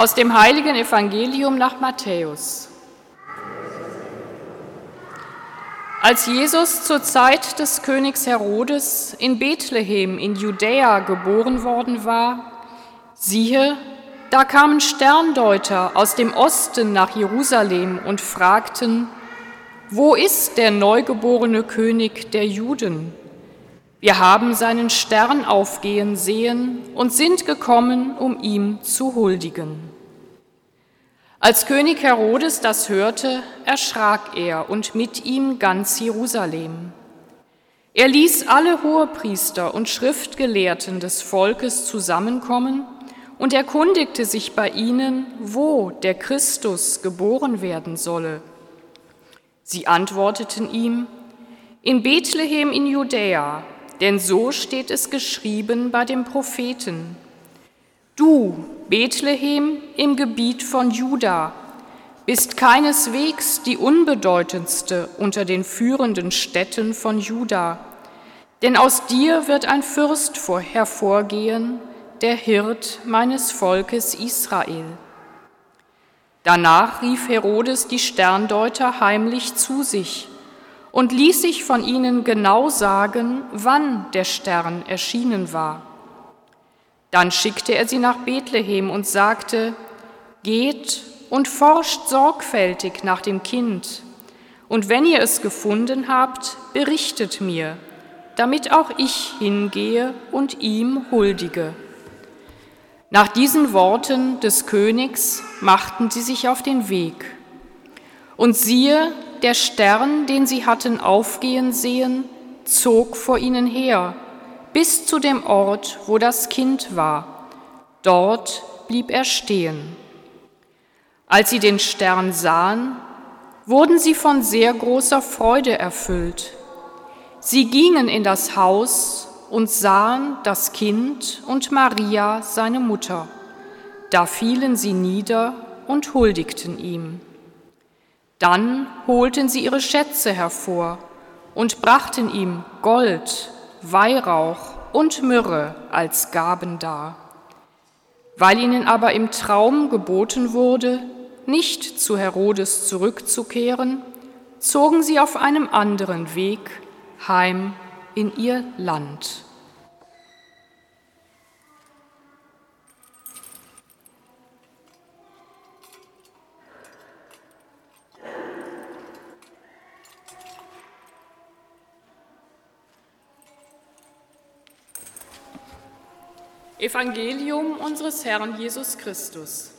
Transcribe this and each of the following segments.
Aus dem heiligen Evangelium nach Matthäus. Als Jesus zur Zeit des Königs Herodes in Bethlehem in Judäa geboren worden war, siehe, da kamen Sterndeuter aus dem Osten nach Jerusalem und fragten, wo ist der neugeborene König der Juden? Wir haben seinen Stern aufgehen sehen und sind gekommen, um ihm zu huldigen. Als König Herodes das hörte, erschrak er und mit ihm ganz Jerusalem. Er ließ alle Hohepriester und Schriftgelehrten des Volkes zusammenkommen und erkundigte sich bei ihnen, wo der Christus geboren werden solle. Sie antworteten ihm, in Bethlehem in Judäa, denn so steht es geschrieben bei dem Propheten. Du, Bethlehem im Gebiet von Juda, bist keineswegs die unbedeutendste unter den führenden Städten von Juda, denn aus dir wird ein Fürst hervorgehen, der Hirt meines Volkes Israel. Danach rief Herodes die Sterndeuter heimlich zu sich und ließ sich von ihnen genau sagen, wann der Stern erschienen war. Dann schickte er sie nach Bethlehem und sagte, Geht und forscht sorgfältig nach dem Kind, und wenn ihr es gefunden habt, berichtet mir, damit auch ich hingehe und ihm huldige. Nach diesen Worten des Königs machten sie sich auf den Weg. Und siehe, der Stern, den sie hatten aufgehen sehen, zog vor ihnen her, bis zu dem Ort, wo das Kind war. Dort blieb er stehen. Als sie den Stern sahen, wurden sie von sehr großer Freude erfüllt. Sie gingen in das Haus und sahen das Kind und Maria, seine Mutter. Da fielen sie nieder und huldigten ihm. Dann holten sie ihre Schätze hervor und brachten ihm Gold, Weihrauch und Myrrhe als Gaben dar. Weil ihnen aber im Traum geboten wurde, nicht zu Herodes zurückzukehren, zogen sie auf einem anderen Weg heim in ihr Land. Evangelium unseres Herrn Jesus Christus.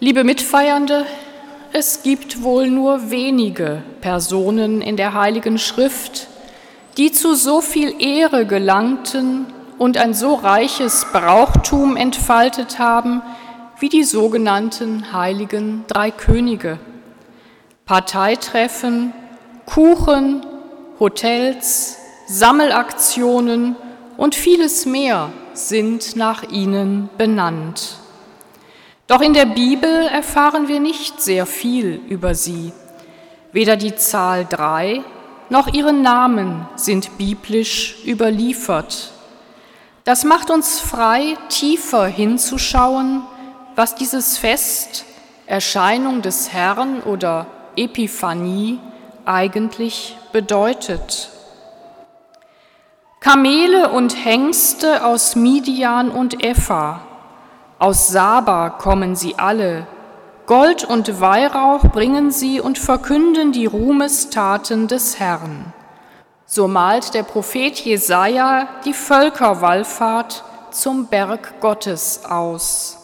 Liebe Mitfeiernde, es gibt wohl nur wenige Personen in der Heiligen Schrift, die zu so viel Ehre gelangten und ein so reiches Brauchtum entfaltet haben wie die sogenannten heiligen drei Könige. Parteitreffen, Kuchen, Hotels, Sammelaktionen und vieles mehr sind nach ihnen benannt. Doch in der Bibel erfahren wir nicht sehr viel über sie. Weder die Zahl drei noch ihre Namen sind biblisch überliefert. Das macht uns frei, tiefer hinzuschauen, was dieses Fest, Erscheinung des Herrn oder Epiphanie eigentlich bedeutet. Kamele und Hengste aus Midian und Epha, aus Saba kommen sie alle. Gold und Weihrauch bringen sie und verkünden die Ruhmestaten des Herrn. So malt der Prophet Jesaja die Völkerwallfahrt zum Berg Gottes aus.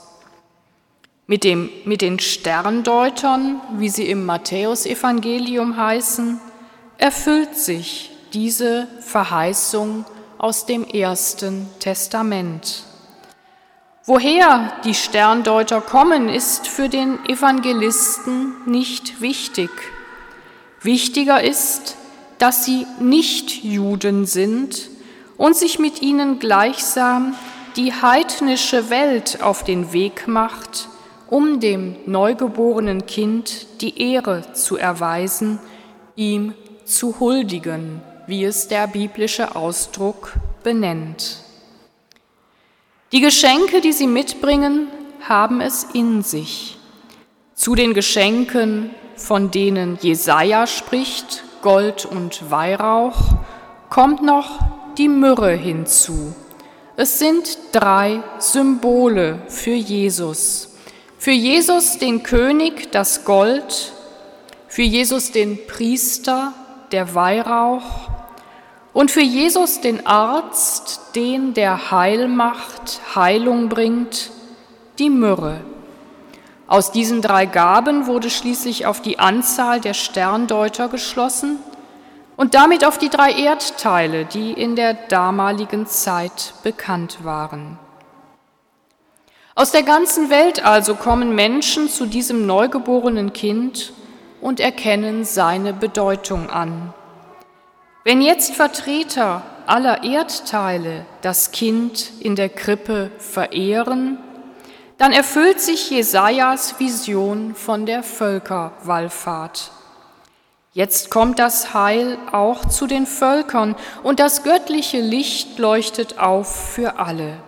Mit, dem, mit den Sterndeutern, wie sie im Matthäusevangelium heißen, erfüllt sich diese Verheißung aus dem Ersten Testament. Woher die Sterndeuter kommen, ist für den Evangelisten nicht wichtig. Wichtiger ist, dass sie nicht Juden sind und sich mit ihnen gleichsam die heidnische Welt auf den Weg macht, um dem neugeborenen Kind die Ehre zu erweisen, ihm zu huldigen, wie es der biblische Ausdruck benennt. Die Geschenke, die sie mitbringen, haben es in sich. Zu den Geschenken, von denen Jesaja spricht, Gold und Weihrauch, kommt noch die Myrrhe hinzu. Es sind drei Symbole für Jesus. Für Jesus den König das Gold, für Jesus den Priester der Weihrauch und für Jesus den Arzt, den der Heil macht, Heilung bringt, die Myrrhe. Aus diesen drei Gaben wurde schließlich auf die Anzahl der Sterndeuter geschlossen und damit auf die drei Erdteile, die in der damaligen Zeit bekannt waren. Aus der ganzen Welt also kommen Menschen zu diesem neugeborenen Kind und erkennen seine Bedeutung an. Wenn jetzt Vertreter aller Erdteile das Kind in der Krippe verehren, dann erfüllt sich Jesajas Vision von der Völkerwallfahrt. Jetzt kommt das Heil auch zu den Völkern und das göttliche Licht leuchtet auf für alle.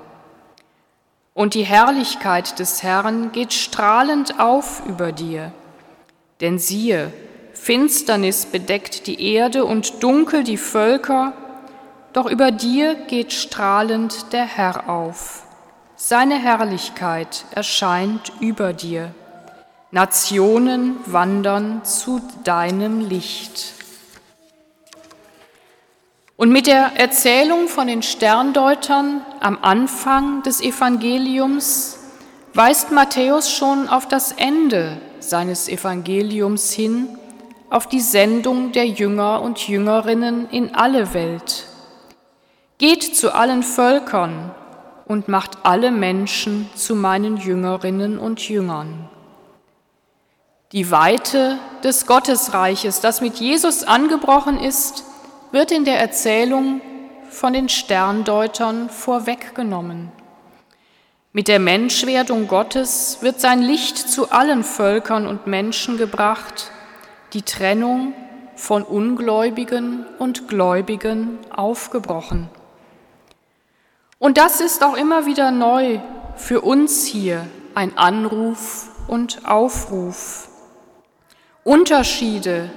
Und die Herrlichkeit des Herrn geht strahlend auf über dir. Denn siehe, Finsternis bedeckt die Erde und dunkel die Völker, doch über dir geht strahlend der Herr auf. Seine Herrlichkeit erscheint über dir. Nationen wandern zu deinem Licht. Und mit der Erzählung von den Sterndeutern am Anfang des Evangeliums weist Matthäus schon auf das Ende seines Evangeliums hin, auf die Sendung der Jünger und Jüngerinnen in alle Welt. Geht zu allen Völkern und macht alle Menschen zu meinen Jüngerinnen und Jüngern. Die Weite des Gottesreiches, das mit Jesus angebrochen ist, wird in der Erzählung von den Sterndeutern vorweggenommen. Mit der Menschwerdung Gottes wird sein Licht zu allen Völkern und Menschen gebracht, die Trennung von Ungläubigen und Gläubigen aufgebrochen. Und das ist auch immer wieder neu für uns hier ein Anruf und Aufruf. Unterschiede,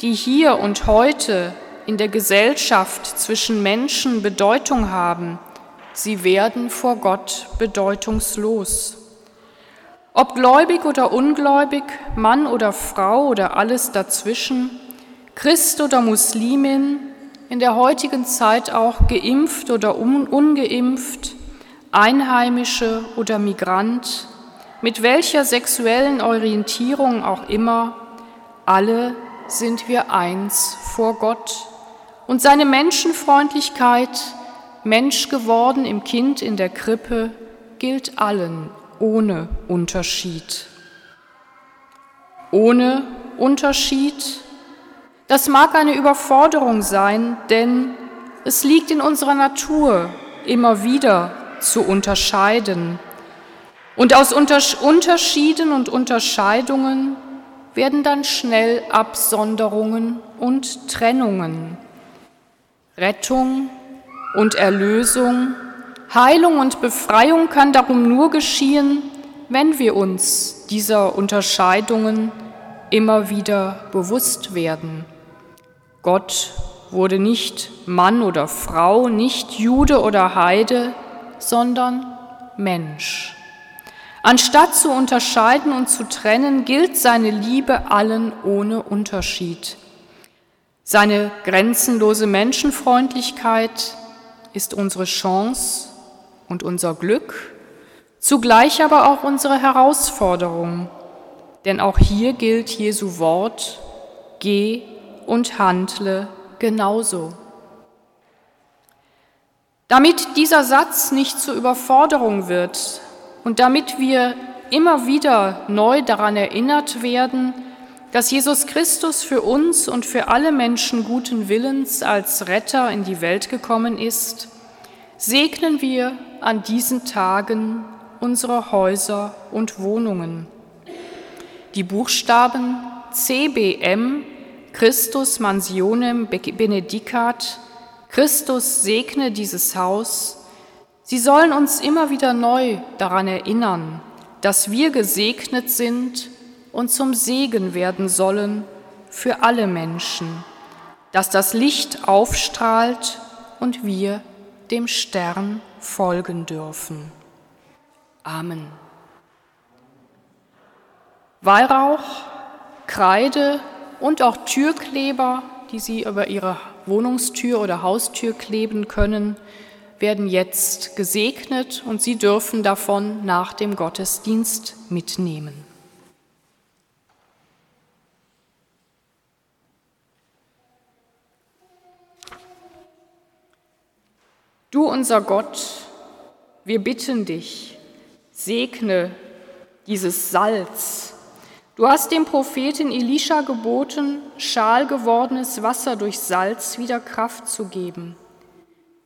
die hier und heute in der Gesellschaft zwischen Menschen Bedeutung haben, sie werden vor Gott bedeutungslos. Ob gläubig oder ungläubig, Mann oder Frau oder alles dazwischen, Christ oder Muslimin, in der heutigen Zeit auch geimpft oder ungeimpft, Einheimische oder Migrant, mit welcher sexuellen Orientierung auch immer, alle sind wir eins vor Gott. Und seine Menschenfreundlichkeit, Mensch geworden im Kind in der Krippe, gilt allen ohne Unterschied. Ohne Unterschied, das mag eine Überforderung sein, denn es liegt in unserer Natur, immer wieder zu unterscheiden. Und aus Unterschieden und Unterscheidungen werden dann schnell Absonderungen und Trennungen. Rettung und Erlösung, Heilung und Befreiung kann darum nur geschehen, wenn wir uns dieser Unterscheidungen immer wieder bewusst werden. Gott wurde nicht Mann oder Frau, nicht Jude oder Heide, sondern Mensch. Anstatt zu unterscheiden und zu trennen, gilt seine Liebe allen ohne Unterschied. Seine grenzenlose Menschenfreundlichkeit ist unsere Chance und unser Glück, zugleich aber auch unsere Herausforderung. Denn auch hier gilt Jesu Wort, geh und handle genauso. Damit dieser Satz nicht zur Überforderung wird, und damit wir immer wieder neu daran erinnert werden, dass Jesus Christus für uns und für alle Menschen guten Willens als Retter in die Welt gekommen ist, segnen wir an diesen Tagen unsere Häuser und Wohnungen. Die Buchstaben CBM, Christus Mansionem Benedicat, Christus segne dieses Haus, sie sollen uns immer wieder neu daran erinnern, dass wir gesegnet sind und zum Segen werden sollen für alle Menschen, dass das Licht aufstrahlt und wir dem Stern folgen dürfen. Amen. Weihrauch, Kreide und auch Türkleber, die Sie über Ihre Wohnungstür oder Haustür kleben können, werden jetzt gesegnet und Sie dürfen davon nach dem Gottesdienst mitnehmen. Du unser Gott, wir bitten dich, segne dieses Salz. Du hast dem Propheten Elisha geboten, schalgewordenes Wasser durch Salz wieder Kraft zu geben.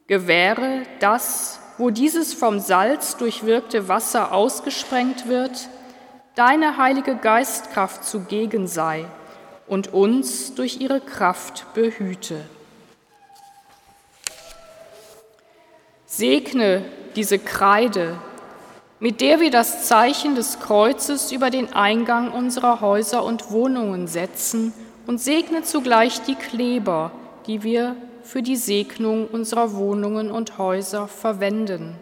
Gewähre, dass, wo dieses vom Salz durchwirkte Wasser ausgesprengt wird, deine heilige Geistkraft zugegen sei und uns durch ihre Kraft behüte. Segne diese Kreide, mit der wir das Zeichen des Kreuzes über den Eingang unserer Häuser und Wohnungen setzen und segne zugleich die Kleber, die wir für die Segnung unserer Wohnungen und Häuser verwenden.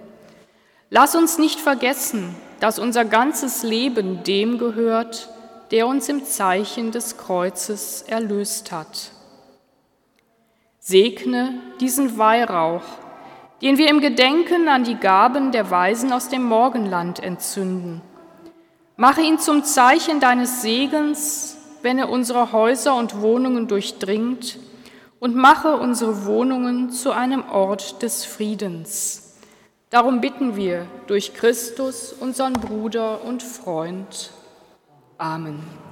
Lass uns nicht vergessen, dass unser ganzes Leben dem gehört, der uns im Zeichen des Kreuzes erlöst hat. Segne diesen Weihrauch, den wir im Gedenken an die Gaben der Weisen aus dem Morgenland entzünden. Mache ihn zum Zeichen deines Segens, wenn er unsere Häuser und Wohnungen durchdringt, und mache unsere Wohnungen zu einem Ort des Friedens. Darum bitten wir durch Christus, unseren Bruder und Freund. Amen.